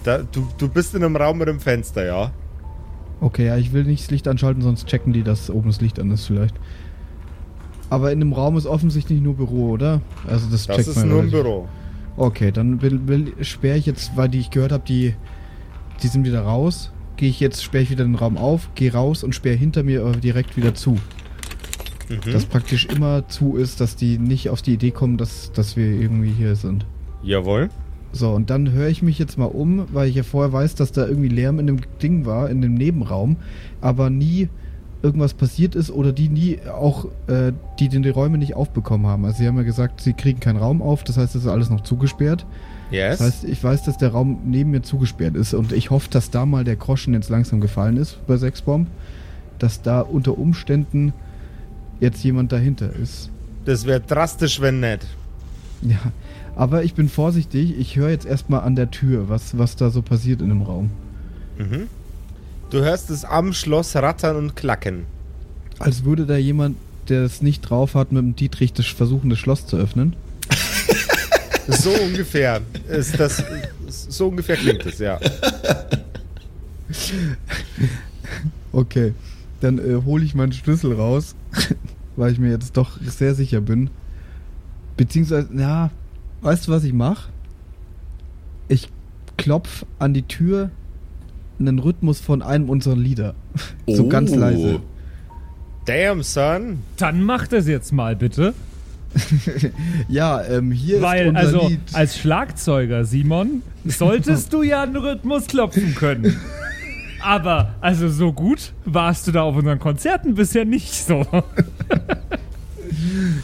Da, du, du bist in einem Raum mit einem Fenster, ja? Okay, ja, ich will nicht das Licht anschalten, sonst checken die, dass oben das Licht an ist vielleicht. Aber in dem Raum ist offensichtlich nur Büro, oder? Also das, Das checkt ist man nur ein Büro. Okay, dann will, will, sperre ich jetzt, weil die ich gehört habe, die, die sind wieder raus. Gehe ich jetzt, sperre ich wieder den Raum auf, gehe raus und sperre hinter mir direkt wieder zu. Mhm. Dass praktisch immer zu ist, dass die nicht auf die Idee kommen, dass, dass wir irgendwie hier sind. Jawohl. So, und dann höre ich mich jetzt mal um, weil ich ja vorher weiß, dass da irgendwie Lärm in dem Ding war, in dem Nebenraum, aber nie irgendwas passiert ist oder die nie auch, äh, die den die Räume nicht aufbekommen haben. Also sie haben ja gesagt, sie kriegen keinen Raum auf, das heißt, es ist alles noch zugesperrt. Yes. Das heißt, ich weiß, dass der Raum neben mir zugesperrt ist und ich hoffe, dass da mal der Groschen jetzt langsam gefallen ist bei Sexbomb, dass da unter Umständen jetzt jemand dahinter ist. das wäre drastisch, wenn nicht. Ja, aber ich bin vorsichtig. Ich höre jetzt erstmal an der Tür, was, was da so passiert in dem Raum. Mhm. Du hörst es am Schloss rattern und klacken. Als würde da jemand, der es nicht drauf hat, mit dem Dietrich das versuchen, das Schloss zu öffnen. So ungefähr. Ist das, so ungefähr klingt es, ja. Okay, dann äh, hole ich meinen Schlüssel raus, weil ich mir jetzt doch sehr sicher bin. Beziehungsweise, ja, weißt du, was ich mache? Ich klopf an die Tür einen Rhythmus von einem unserer Lieder. so ganz Oh. leise. Damn, son. Dann macht es jetzt mal bitte. Ja, ähm, hier Weil, ist unser also, Lied. als Schlagzeuger, Simon, solltest du ja einen Rhythmus klopfen können. Aber, also so gut warst du da auf unseren Konzerten bisher nicht so.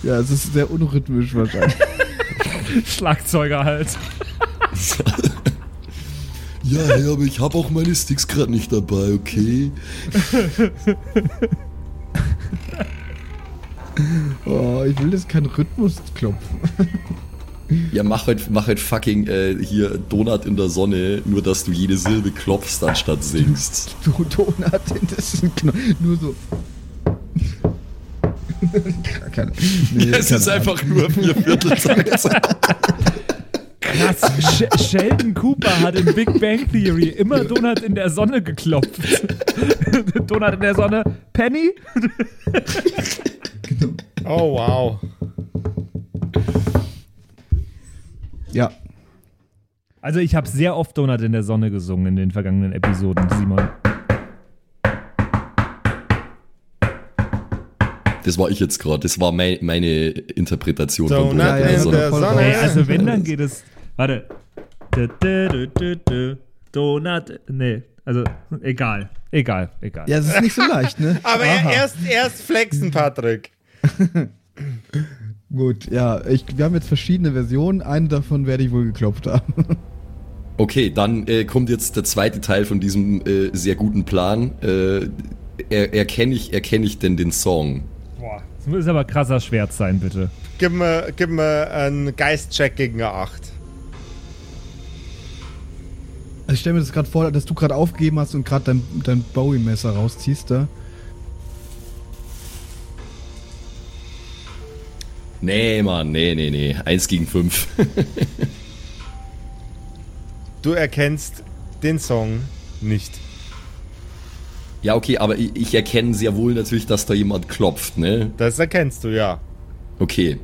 Ja, es ist sehr unrhythmisch wahrscheinlich. Schlagzeuger halt. Ja, hey, aber ich habe auch meine Sticks gerade nicht dabei, okay? Oh, ich will jetzt keinen Rhythmus klopfen. Ja, mach halt, mach halt fucking äh, hier Donut in der Sonne, nur dass du jede Silbe klopfst anstatt singst. Du Donut, das ist ein Kno Nur so. keine, nee, Es ist Ahnung. einfach nur vier Vierteltakt. Krass, Sh Sheldon Cooper hat in Big Bang Theory immer Donut in der Sonne geklopft. Donut in der Sonne, Penny? Oh, wow. Ja, Also ich habe sehr oft Donut in der Sonne gesungen in den vergangenen Episoden, Simon. Das war ich jetzt gerade. Das war mein, meine Interpretation von Donut Donut ja, in der Sonne. voll Sonne. Ey, also wenn, dann geht es. Warte. Donut. Nee, also egal. Egal, egal. ja, es ist nicht so leicht, ne? Aber Aha. erst, erst flexen, Patrick. Gut, ja, ich, wir haben jetzt verschiedene Versionen. Eine davon werde ich wohl geklopft haben. Okay, dann äh, kommt jetzt der zweite Teil von diesem äh, sehr guten Plan. Äh, er, erkenne ich, erkenne ich denn den Song? Boah, das muss aber krasser Schwert sein, bitte. Gib mir, gib mir einen Geistcheck gegen eine 8. Also ich stelle mir das gerade vor, dass du gerade aufgegeben hast und gerade dein, dein Bowie-Messer rausziehst da. Nee, Mann, nee, nee, nee. Eins gegen fünf. Du erkennst den Song nicht. ja, okay, aber ich, ich erkenne sehr wohl natürlich, dass da jemand klopft, ne? Das erkennst du, ja. Okay.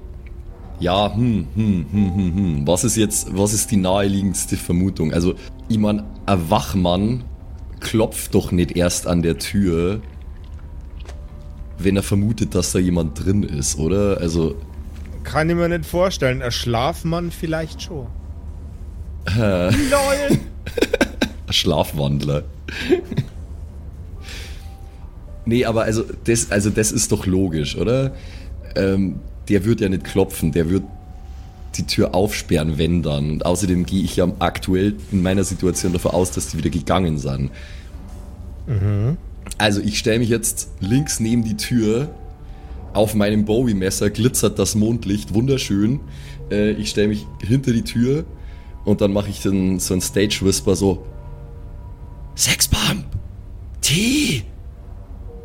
Ja, hm, hm, hm, hm, hm. Was ist jetzt, was ist die naheliegendste Vermutung? Also, ich mein, ein Wachmann klopft doch nicht erst an der Tür, wenn er vermutet, dass da jemand drin ist, oder? Also, Kann ich mir nicht vorstellen. Ein Schlafmann vielleicht schon. ein Schlafwandler. nee, aber also das, also das ist doch logisch, oder? Ähm, der wird ja nicht klopfen, der wird die Tür aufsperren, wenn dann. Und außerdem gehe ich ja aktuell in meiner Situation davon aus, dass die wieder gegangen sind. Also ich stelle mich jetzt links neben die Tür. Auf meinem Bowie-Messer glitzert das Mondlicht, wunderschön. Äh, ich stelle mich hinter die Tür und dann mache ich dann so ein Stage-Whisper so Sexbomb! T!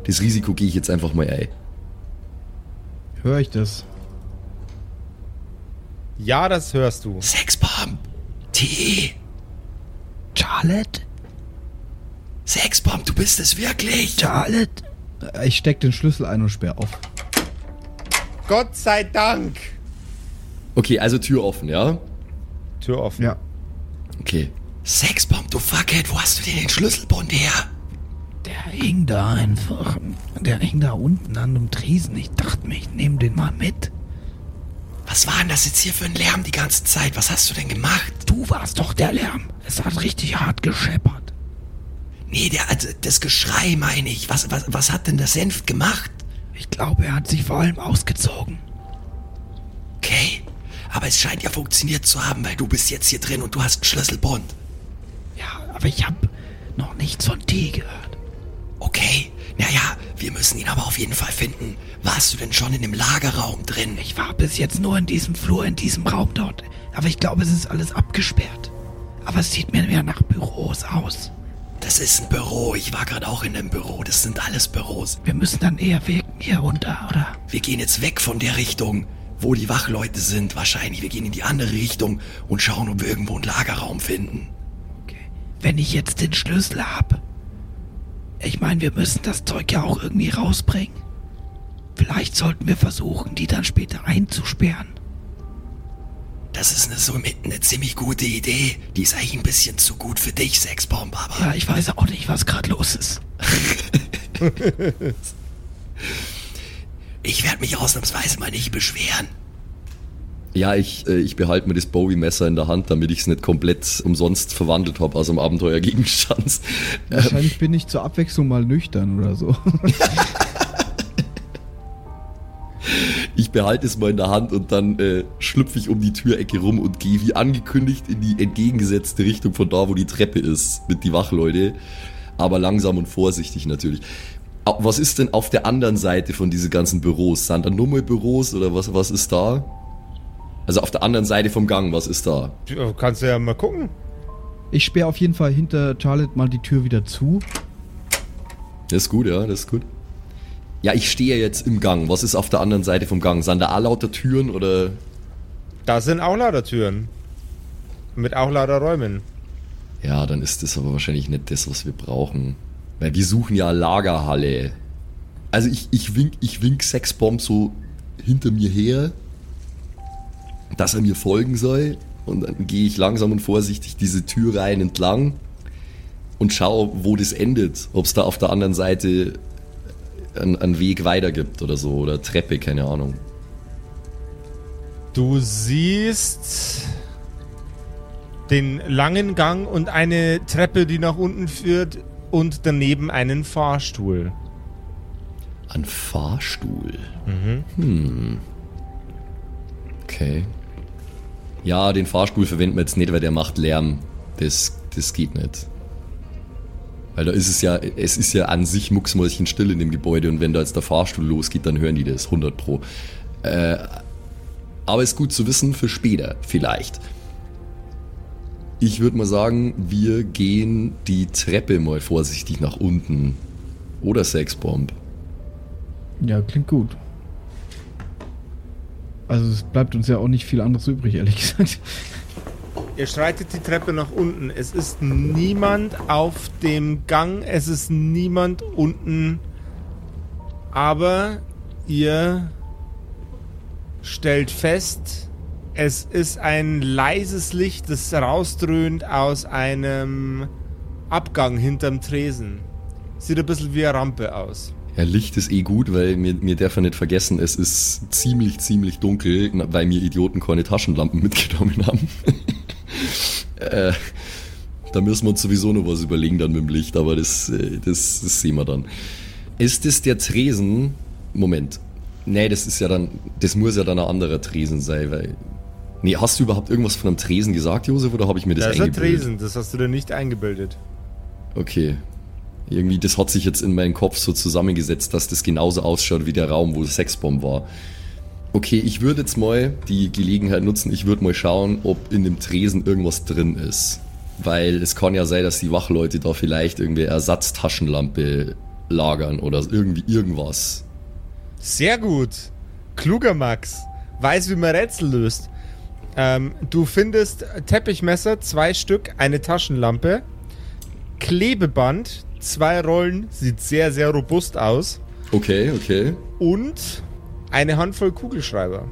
Das Risiko gehe ich jetzt einfach mal ein. Höre ich das? Ja, das hörst du. Sexbomb! T! Charlotte? Sexbomb, du bist es wirklich! Charlotte? Ich steck den Schlüssel ein und sperr auf. Gott sei Dank. Okay, also Tür offen, ja? Tür offen. Ja. Okay. Sexbomb, du Fuckhead, wo hast du denn den Schlüsselbund her? Der hing da einfach. Der hing da unten an dem Tresen. Ich dachte mir, ich nehme den mal mit. Was war denn das jetzt hier für ein Lärm die ganze Zeit? Was hast du denn gemacht? Du warst doch der Lärm. Es hat richtig hart gescheppert. Nee, der, also das Geschrei meine ich. Was, was, was hat denn der Senft gemacht? Ich glaube, er hat sich vor allem ausgezogen. Okay, aber es scheint ja funktioniert zu haben, weil du bist jetzt hier drin und du hast einen Schlüsselbund. Ja, aber ich habe noch nichts von T gehört. Okay, naja, wir müssen ihn aber auf jeden Fall finden. Warst du denn schon in dem Lagerraum drin? Ich war bis jetzt nur in diesem Flur, in diesem Raum dort. Aber ich glaube, es ist alles abgesperrt. Aber es sieht mir mehr nach Büros aus. Das ist ein Büro. Ich war gerade auch in einem Büro. Das sind alles Büros. Wir müssen dann eher wegen hier runter, oder? Wir gehen jetzt weg von der Richtung, wo die Wachleute sind. Wahrscheinlich. Wir gehen in die andere Richtung und schauen, ob wir irgendwo einen Lagerraum finden. Okay. Wenn ich jetzt den Schlüssel hab. Ich meine, wir müssen das Zeug ja auch irgendwie rausbringen. Vielleicht sollten wir versuchen, die dann später einzusperren. Das ist eine, so eine ziemlich gute Idee. Die ist eigentlich ein bisschen zu gut für dich, Sexbomb, aber... Ja, ich weiß auch nicht, was gerade los ist. Ich werde mich ausnahmsweise mal nicht beschweren. Ja, ich, äh, ich behalte mir das Bowie-Messer in der Hand, damit ich es nicht komplett umsonst verwandelt habe aus einem Abenteuergegenstand. Wahrscheinlich bin ich zur Abwechslung mal nüchtern oder so. Ich behalte es mal in der Hand und dann äh, schlüpfe ich um die Türecke rum und gehe wie angekündigt in die entgegengesetzte Richtung von da, wo die Treppe ist, mit die Wachleute. Aber langsam und vorsichtig natürlich. Was ist denn auf der anderen Seite von diesen ganzen Büros? Sind da nur mal Büros oder was, was ist da? Also auf der anderen Seite vom Gang, was ist da? Du kannst ja mal gucken. Ich sperre auf jeden Fall hinter Charlotte mal die Tür wieder zu. Das ist gut, ja, das ist gut. Ja, ich stehe jetzt im Gang. Was ist auf der anderen Seite vom Gang? Sind da auch lauter Türen oder Da sind auch lauter Türen. Mit auch lauter Räumen. Ja, dann ist das aber wahrscheinlich nicht das, was wir brauchen. Weil wir suchen ja Lagerhalle. Also ich, ich wink, ich wink Sexbomb so hinter mir her, dass er mir folgen soll. Und dann gehe ich langsam und vorsichtig diese Tür rein entlang und schaue, wo das endet. Ob es da auf der anderen Seite einen, einen Weg weiter gibt oder so. Oder Treppe, keine Ahnung. Du siehst den langen Gang und eine Treppe, die nach unten führt und daneben einen Fahrstuhl. Ein Fahrstuhl. Hm. Okay. Ja, den Fahrstuhl verwenden wir jetzt nicht, weil der macht Lärm. Das, das geht nicht. Weil da ist es ja, es ist ja an sich mucksmäuschen still in dem Gebäude und wenn da jetzt der Fahrstuhl losgeht, dann hören die das 100 pro. Äh, aber ist gut zu wissen für später, vielleicht. Ich würde mal sagen, wir gehen die Treppe mal vorsichtig nach unten. Oder Sexbomb. Ja, klingt gut. Also es bleibt uns ja auch nicht viel anderes übrig, ehrlich gesagt. Ihr schreitet die Treppe nach unten. Es ist niemand auf dem Gang. Es ist niemand unten. Aber ihr stellt fest, es ist ein leises Licht, das rausdröhnt aus einem Abgang hinterm Tresen. Sieht ein bisschen wie eine Rampe aus. Ja, Licht ist eh gut, weil mir, mir darf ja nicht vergessen, es ist ziemlich, ziemlich dunkel, weil mir Idioten keine Taschenlampen mitgenommen haben. Äh, da müssen wir uns sowieso noch was überlegen dann mit dem Licht, aber das, äh, das, das sehen wir dann. Ist es der Tresen? Moment. Nee, das ist ja dann, das muss ja dann ein anderer Tresen sein, weil. Nee, hast du überhaupt irgendwas von einem Tresen gesagt, Josef, oder habe ich mir das Das ist ein eingebildet? Tresen, das hast du dir nicht eingebildet. Okay. Irgendwie, das hat sich jetzt in meinen Kopf so zusammengesetzt, dass das genauso ausschaut wie der Raum, wo Sexbomb war. Okay, ich würde jetzt mal die Gelegenheit nutzen, ich würde mal schauen, ob in dem Tresen irgendwas drin ist. Weil es kann ja sein, dass die Wachleute da vielleicht irgendwie Ersatztaschenlampe lagern oder irgendwie irgendwas. Sehr gut. Kluger Max. Weiß, wie man Rätsel löst. Ähm, du findest Teppichmesser, zwei Stück, eine Taschenlampe, Klebeband, zwei Rollen, sieht sehr, sehr robust aus Okay, okay. und eine Handvoll Kugelschreiber.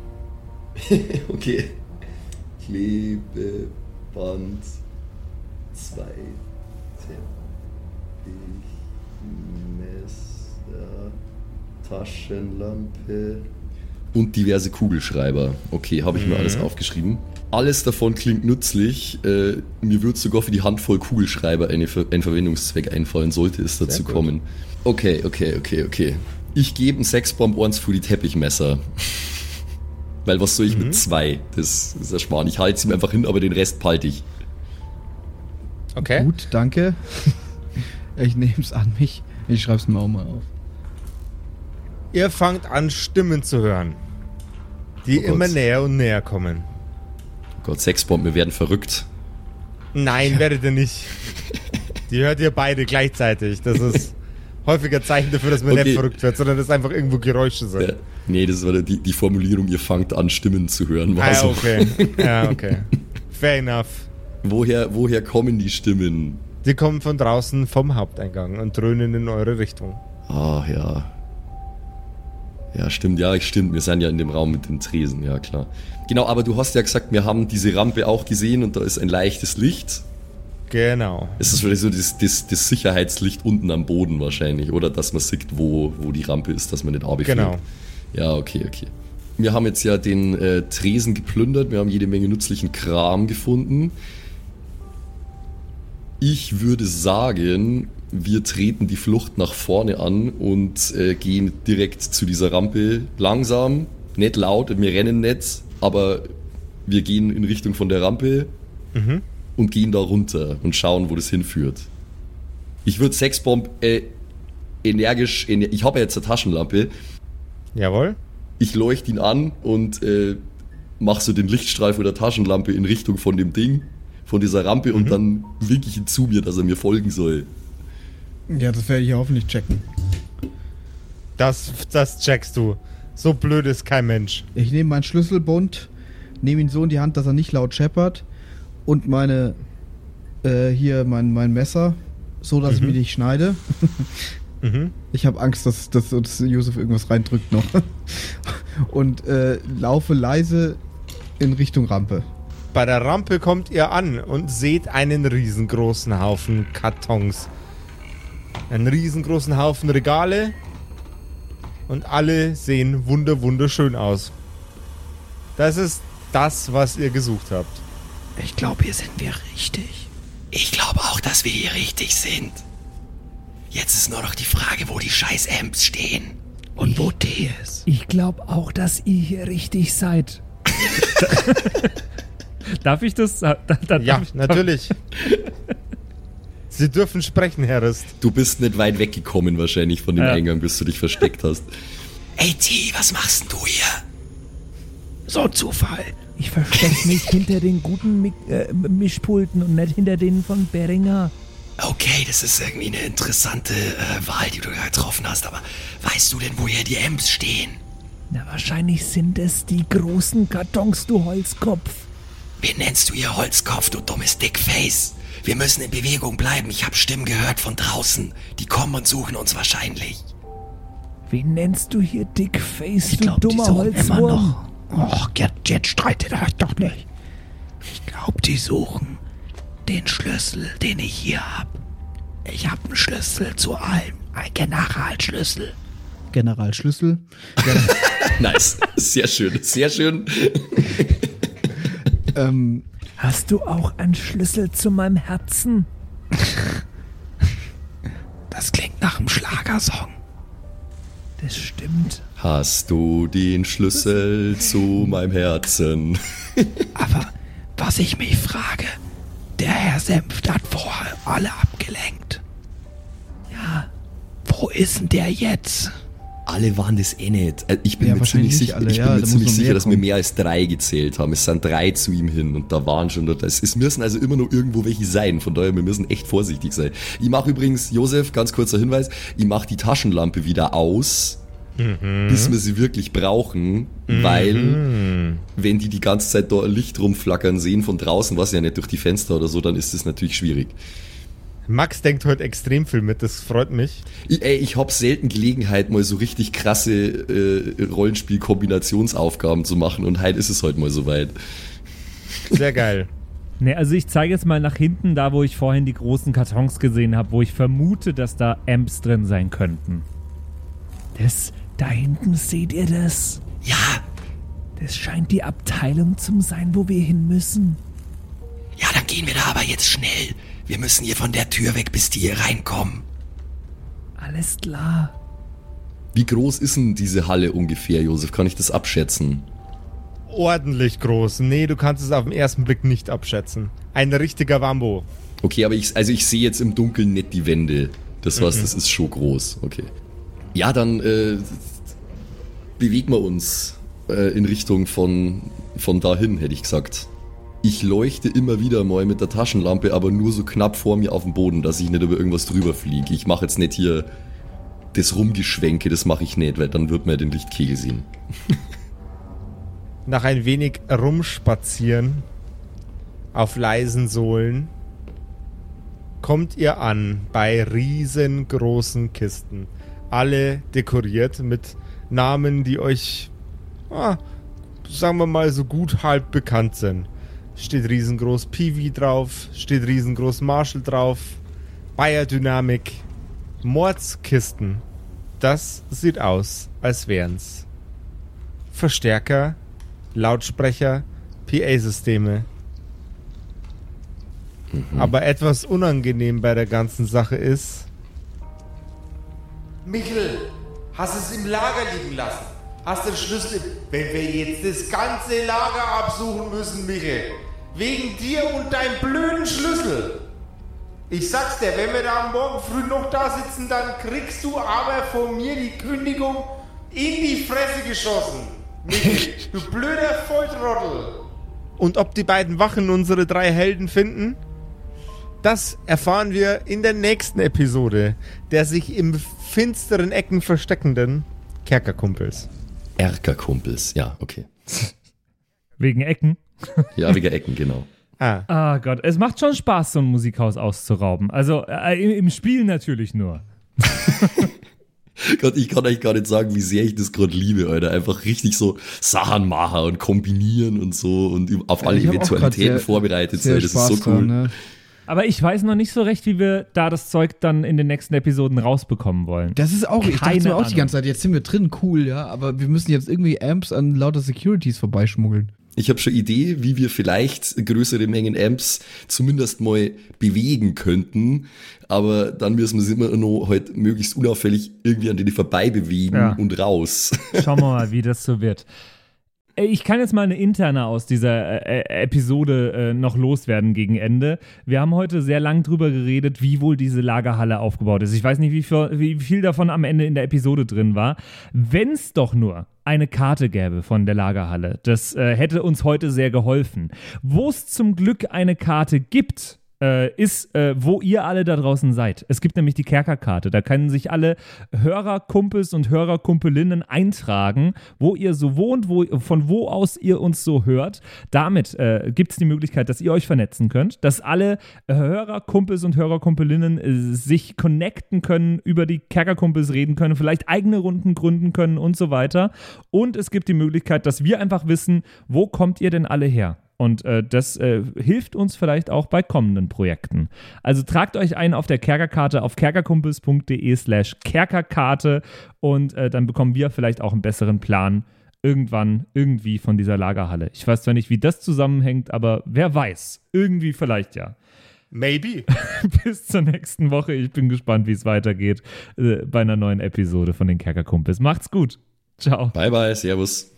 Okay. Klebeband 2. Messer, Taschenlampe. Und diverse Kugelschreiber. Okay, habe ich mir alles aufgeschrieben. Alles davon klingt nützlich. Äh, mir wird sogar für die Handvoll Kugelschreiber eine, ein Verwendungszweck einfallen, sollte es dazu kommen. Okay, okay, okay, okay. Ich gebe einen Sexbomb eins für die Teppichmesser. Weil was soll ich mit zwei? Das ist ja Schmarrn. Ich halte sie mir einfach hin, aber den Rest behalte ich. Okay. Gut, danke. Ich nehme es an mich. Ich schreibe es mir auch mal auf. Ihr fangt an, Stimmen zu hören, die Oh Gott. immer näher und näher kommen. Oh Gott, Sexbomb, wir werden verrückt. Nein, werdet ihr nicht. Die hört ihr beide gleichzeitig. Das ist häufiger Zeichen dafür, dass man Okay. nicht verrückt wird, sondern dass einfach irgendwo Geräusche sind. Ja, nee, das war die, die Formulierung, ihr fangt an, Stimmen zu hören. War Ah, so. okay. Ja, okay. Fair enough. woher, woher kommen die Stimmen? Die kommen von draußen vom Haupteingang und dröhnen in eure Richtung. Ah, ja. Ja, stimmt, ja, stimmt. Wir sind ja in dem Raum mit den Tresen, ja klar. Genau, aber du hast ja gesagt, wir haben diese Rampe auch gesehen und da ist ein leichtes Licht. Genau. Es ist vielleicht so das, das, das Sicherheitslicht unten am Boden wahrscheinlich, oder? Dass man sieht, wo, wo die Rampe ist, dass man nicht runterfällt. Genau. Ja, okay, okay. wir haben jetzt ja den äh, Tresen geplündert, wir haben jede Menge nützlichen Kram gefunden. Ich würde sagen, wir treten die Flucht nach vorne an und äh, gehen direkt zu dieser Rampe langsam, nicht laut, wir rennen nicht, aber wir gehen in Richtung von der Rampe und gehen da runter und schauen, wo das hinführt. Ich würde Sexbomb äh, energisch, ener ich habe ja jetzt eine Taschenlampe, Jawohl. ich leuchte ihn an und äh, mache so den Lichtstrahl von der Taschenlampe in Richtung von dem Ding, von dieser Rampe und dann winke ich ihn zu mir, dass er mir folgen soll. Ja, das werde ich hoffentlich checken. Das, das checkst du. So blöd ist kein Mensch. Ich nehme meinen Schlüsselbund, nehme ihn so in die Hand, dass er nicht laut scheppert und meine, äh, hier mein, mein Messer, so dass ich mich nicht schneide. Mhm. Ich habe Angst, dass, dass uns Josef irgendwas reindrückt noch. Und äh, laufe leise in Richtung Rampe. Bei der Rampe kommt ihr an und seht einen riesengroßen Haufen Kartons. Einen riesengroßen Haufen Regale. Und alle sehen wunder wunderschön aus. Das ist das, was ihr gesucht habt. Ich glaube, hier sind wir richtig. Ich glaube auch, dass wir hier richtig sind. Jetzt ist nur noch die Frage, wo die scheiß Amps stehen. Und wo die ist. Ich glaube auch, dass ihr hier richtig seid. darf ich das? Da, da, Ja, darf ich, natürlich. Sie dürfen sprechen, Herr Rist. Du bist nicht weit weggekommen wahrscheinlich von dem Ja. Eingang, bis du dich versteckt hast. Ey, T, was machst denn du hier? So ein Zufall. Ich verstecke mich hinter den guten Mi äh, Mischpulten und nicht hinter denen von Beringer. Okay, das ist irgendwie eine interessante äh, Wahl, die du da getroffen hast, aber weißt du denn, wo hier die Amps stehen? Na, wahrscheinlich sind es die großen Kartons, du Holzkopf. Wen nennst du hier Holzkopf, du dummes Dickface? Wir müssen in Bewegung bleiben. Ich habe Stimmen gehört von draußen. Die kommen und suchen uns wahrscheinlich. Wen nennst du hier Dickface, Ich du glaube, die dummer Holzwurm? Och, jetzt, jetzt streitet euch doch nicht. Ich glaube, die suchen den Schlüssel, den ich hier hab. Ich hab einen Schlüssel zu allem. Ein Generalschlüssel. Generalschlüssel. Nice. Sehr schön, sehr schön. Ähm, Hast du auch einen Schlüssel zu meinem Herzen? Das klingt nach einem Schlagersong. Das stimmt. Hast du den Schlüssel zu meinem Herzen? Aber was ich mich frage, der Herr Senft hat vorher alle abgelenkt. Ja, Wo ist denn der jetzt? Alle waren das eh nicht. Äh, Ich bin Ja, mir ziemlich sicher, alle, ich ja, bin mir da ziemlich sicher dass wir mehr als drei gezählt haben. Es sind drei zu ihm hin und da waren schon, es, es müssen also immer noch irgendwo welche sein. Von daher, wir müssen echt vorsichtig sein. Ich mache übrigens, Josef, ganz kurzer Hinweis, ich mache die Taschenlampe wieder aus, bis wir sie wirklich brauchen, weil wenn die die ganze Zeit da Licht rumflackern sehen von draußen, was ja nicht durch die Fenster oder so, dann ist das natürlich schwierig. Max denkt heute extrem viel mit, das freut mich. Ich, ey, ich habe selten Gelegenheit, mal so richtig krasse äh, Rollenspiel-Kombinationsaufgaben zu machen und heute ist es heute mal soweit. Sehr geil. Ne, also ich zeige jetzt mal nach hinten, da wo ich vorhin die großen Kartons gesehen habe, wo ich vermute, dass da Amps drin sein könnten. Das, da hinten seht ihr das? Ja, Das scheint die Abteilung zu sein, wo wir hin müssen. ja, dann gehen wir da aber jetzt schnell. Wir müssen hier von der Tür weg, bis die hier reinkommen. Alles klar. Wie groß ist denn diese Halle ungefähr, Josef? Kann ich das abschätzen? Ordentlich groß. Nee, du kannst es auf den ersten Blick nicht abschätzen. Ein richtiger Wambo. Okay, aber ich, also ich sehe jetzt im Dunkeln nicht die Wände. Das heißt, das ist schon groß. Okay. Ja, dann äh, bewegen wir uns äh, in Richtung von, von dahin, hätte ich gesagt. Ich leuchte immer wieder mal mit der Taschenlampe, aber nur so knapp vor mir auf dem Boden, dass ich nicht über irgendwas drüber fliege. Ich mache jetzt nicht hier das Rumgeschwenke, das mache ich nicht, weil dann wird man den Lichtkegel sehen. Nach ein wenig rumspazieren auf leisen Sohlen kommt ihr an bei riesengroßen Kisten. Alle dekoriert mit Namen, die euch, ah, sagen wir mal, so gut halb bekannt sind. Steht riesengroß Peewee drauf, steht riesengroß Marshall drauf, Bayer Dynamik, Mordskisten. Das sieht aus, als wären's Verstärker, Lautsprecher, PA-Systeme. Aber etwas unangenehm bei der ganzen Sache ist, Michel, hast es im Lager liegen lassen? Hast den Schlüssel im... Wenn wir jetzt das ganze Lager absuchen müssen, Michel, wegen dir und deinem blöden Schlüssel. Ich sag's dir, wenn wir da morgen früh noch da sitzen, dann kriegst du aber von mir die Kündigung in die Fresse geschossen. Michel, du blöder Volltrottel. Und ob die beiden Wachen unsere drei Helden finden? Das erfahren wir in der nächsten Episode der sich im finsteren Ecken versteckenden Kerkerkumpels. Erkerkumpels, ja, okay. Wegen Ecken. Ja, wegen Ecken, genau. Ah, Ah Gott, es macht schon Spaß, so ein Musikhaus auszurauben. Also äh, im, im Spiel natürlich nur. Gott, ich kann euch gar nicht sagen, wie sehr ich das gerade liebe, Alter. Einfach richtig so Sachen machen und kombinieren und so und auf alle Eventualitäten sehr- vorbereitet sein. Das Spaß ist so cool. dran, ne? Aber ich weiß noch nicht so recht, wie wir da das Zeug dann in den nächsten Episoden rausbekommen wollen. Das ist auch, ich dachte Keine mir auch die ganze Zeit, jetzt sind wir drin, cool, ja, aber wir müssen jetzt irgendwie Amps an lauter Securities vorbeischmuggeln. Ich habe schon Idee, wie wir vielleicht größere Mengen Amps zumindest mal bewegen könnten, aber dann müssen wir sie immer noch halt möglichst unauffällig irgendwie an denen vorbei bewegen Ja. und raus. Schauen wir mal, wie das so wird. Äh, Ich kann jetzt mal eine interne aus dieser äh, äh, Episode äh, noch loswerden gegen Ende. Wir haben heute sehr lang drüber geredet, wie wohl diese Lagerhalle aufgebaut ist. Ich weiß nicht, wie viel, wie viel davon am Ende in der Episode drin war. Wenn es doch nur eine Karte gäbe von der Lagerhalle, das äh, hätte uns heute sehr geholfen. Wo es zum Glück eine Karte gibt, äh, ist, äh, wo ihr alle da draußen seid. Es gibt nämlich die Kerkerkarte. Da können sich alle Hörerkumpels und Hörerkumpelinnen eintragen, wo ihr so wohnt, wo, von wo aus ihr uns so hört. Damit äh, gibt es die Möglichkeit, dass ihr euch vernetzen könnt, dass alle Hörerkumpels und Hörerkumpelinnen äh, sich connecten können, über die Kerkerkumpels reden können, vielleicht eigene Runden gründen können und so weiter. Und es gibt die Möglichkeit, dass wir einfach wissen, wo kommt ihr denn alle her? Und äh, das äh, hilft uns vielleicht auch bei kommenden Projekten. Also tragt euch ein auf der Kerkerkarte auf kerkerkumpels.de slash Kerkerkarte und äh, dann bekommen wir vielleicht auch einen besseren Plan irgendwann irgendwie von dieser Lagerhalle. Ich weiß zwar nicht, wie das zusammenhängt, aber wer weiß. Irgendwie vielleicht ja. maybe. Bis zur nächsten Woche. Ich bin gespannt, wie es weitergeht äh, bei einer neuen Episode von den Kerkerkumpels. Macht's gut. Ciao. Bye bye, Servus.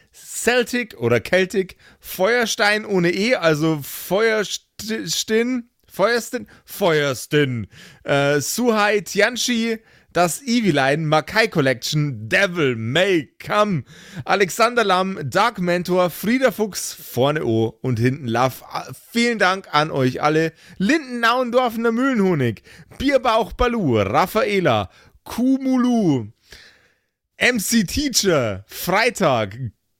Celtic oder Celtic. Feuerstein ohne E, also Feuerstin. Feuerstin? Feuerstin. Äh, Suhai Tianchi. Das Eviline, Makai Collection, Devil May Come, Alexander Lamm, Dark Mentor, Frieda Fuchs, vorne O und hinten Love. Vielen Dank an euch alle. Linden Nauendorfener Mühlenhonig, Bierbauch Balu, Raffaela, Kumulu, MC Teacher, Freitag,